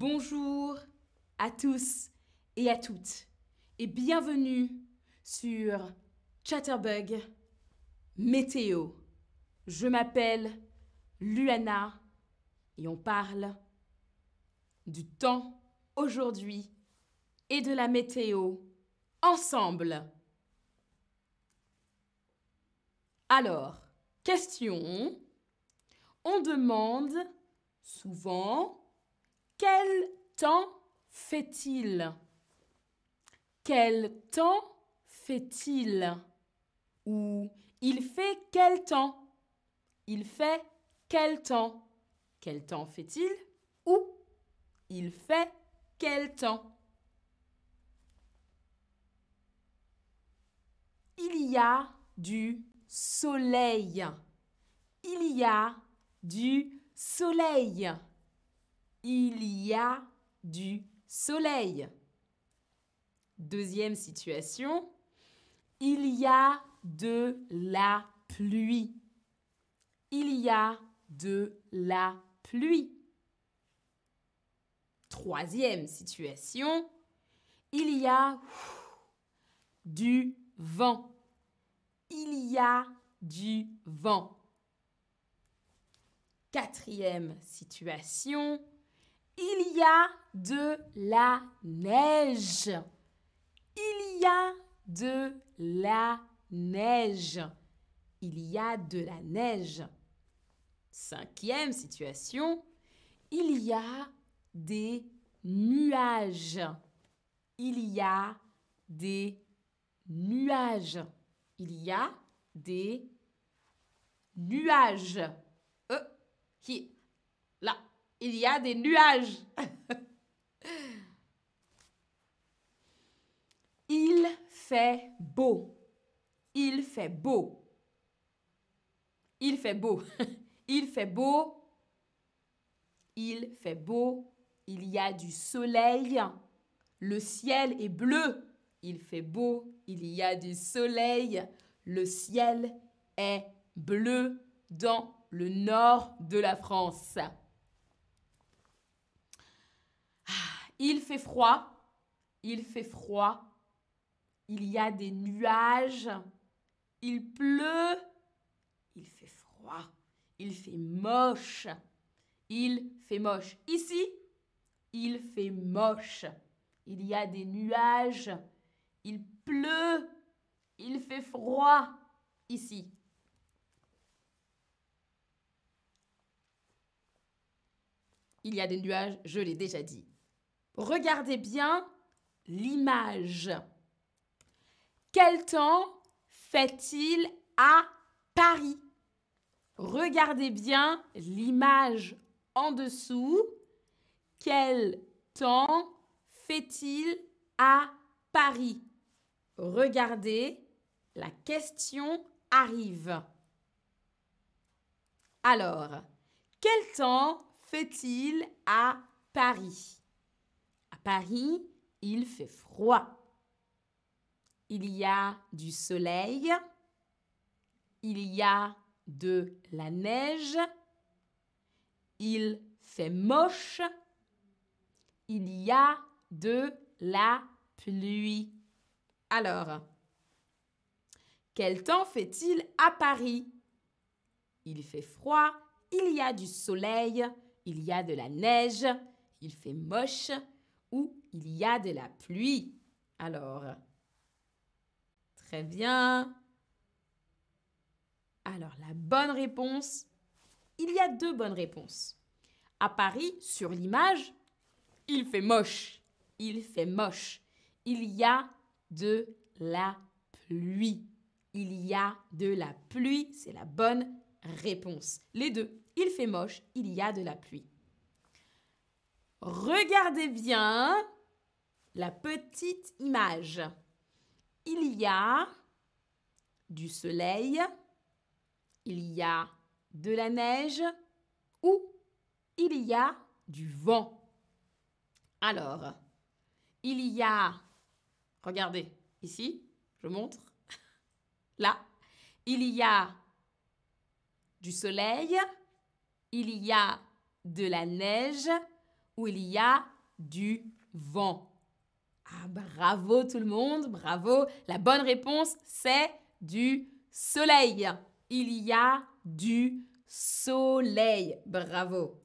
Bonjour à tous et à toutes et bienvenue sur Chatterbug Météo. Je m'appelle Luana et on parle du temps aujourd'hui et de la météo ensemble. Alors, question. On demande souvent quel temps fait-il? Quel temps fait-il? Ou il fait quel temps? Il fait quel temps? Quel temps fait-il? Ou il fait quel temps? Il y a du soleil. Il y a du soleil il y a du soleil. Deuxième situation, il y a de la pluie. Il y a de la pluie. Troisième situation, il y a du vent. Il y a du vent. Quatrième situation, il y a de la neige. Il y a de la neige. Il y a de la neige. Cinquième situation. Il y a des nuages. Il y a des nuages. Il y a des nuages. Euh, qui, il y a des nuages. il fait beau. Il fait beau. Il fait beau. il fait beau. Il fait beau. Il y a du soleil. Le ciel est bleu. Il fait beau. Il y a du soleil. Le ciel est bleu dans le nord de la France. Il fait froid. Il fait froid. Il y a des nuages. Il pleut. Il fait froid. Il fait moche. Il fait moche. Ici, il fait moche. Il y a des nuages. Il pleut. Il fait froid. Ici. Il y a des nuages, je l'ai déjà dit. Regardez bien l'image. Quel temps fait-il à Paris? Regardez bien l'image en dessous. Quel temps fait-il à Paris? Regardez, la question arrive. Alors, quel temps fait-il à Paris? Paris, il fait froid. Il y a du soleil. Il y a de la neige. Il fait moche. Il y a de la pluie. Alors, quel temps fait-il à Paris? Il fait froid, il y a du soleil, il y a de la neige, il fait moche, où il y a de la pluie. Alors, très bien. Alors, la bonne réponse, il y a deux bonnes réponses. À Paris, sur l'image, il fait moche. Il fait moche. Il y a de la pluie. Il y a de la pluie, c'est la bonne réponse. Les deux, il fait moche, il y a de la pluie. Regardez bien la petite image. Il y a du soleil, il y a de la neige ou il y a du vent. Alors, il y a, regardez ici, je montre, là, il y a du soleil, il y a de la neige il y a du vent. Ah, bravo tout le monde, bravo. La bonne réponse, c'est du soleil. Il y a du soleil. Bravo.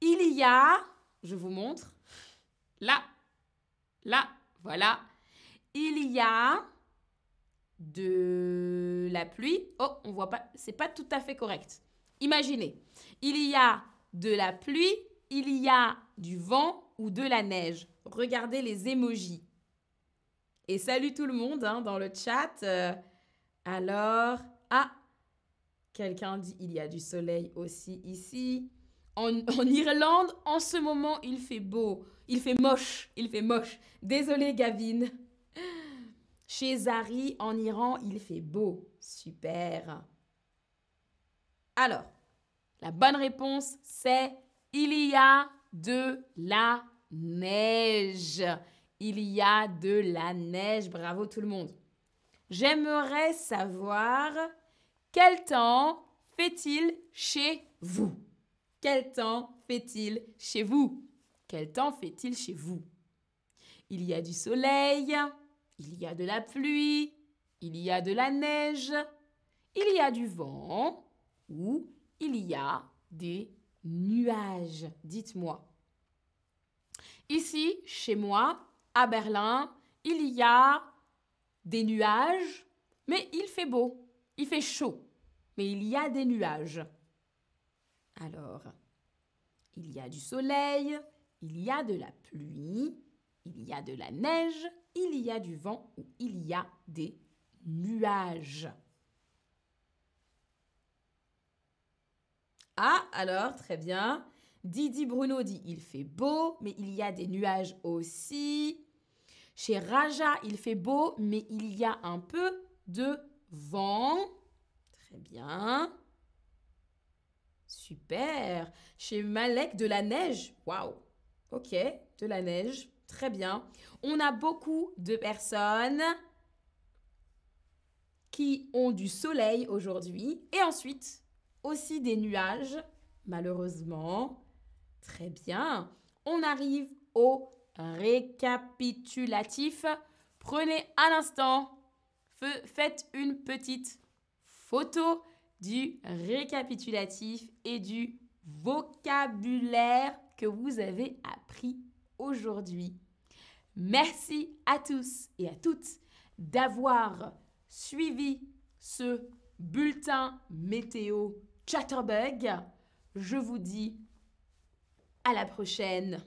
Il y a, je vous montre, là, là, voilà. Il y a de la pluie. Oh, on voit pas, c'est pas tout à fait correct. Imaginez, il y a de la pluie, il y a du vent ou de la neige. Regardez les émojis. Et salut tout le monde hein, dans le chat. Euh, alors, ah, quelqu'un dit il y a du soleil aussi ici. En, Irlande, en ce moment, il fait beau. Il fait moche. Il fait moche. Désolé, Gavin. Chez Zari, en Iran, il fait beau. Super. Alors, la bonne réponse, c'est il y a de la neige. Il y a de la neige. Bravo tout le monde. J'aimerais savoir quel temps fait-il chez vous? Quel temps fait-il chez vous? Quel temps fait-il chez vous? Il y a du soleil, il y a de la pluie, il y a de la neige, il y a du vent ou il y a des nuages. Dites-moi. Ici, chez moi, à Berlin, il y a des nuages, mais il fait beau, il fait chaud, mais il y a des nuages. Alors, il y a du soleil, il y a de la pluie, il y a de la neige, il y a du vent ou il y a des nuages. Ah, alors, très bien. Didi Bruno dit il fait beau, mais il y a des nuages aussi. Chez Raja, il fait beau, mais il y a un peu de vent. Très bien. Super. Chez Malek, de la neige. Waouh. Ok, de la neige. Très bien. On a beaucoup de personnes qui ont du soleil aujourd'hui et ensuite aussi des nuages, malheureusement. Très bien. On arrive au récapitulatif. Prenez un instant, faites une petite photo du récapitulatif et du vocabulaire que vous avez appris aujourd'hui. Merci à tous et à toutes d'avoir suivi ce bulletin météo Chatterbug. Je vous dis à la prochaine.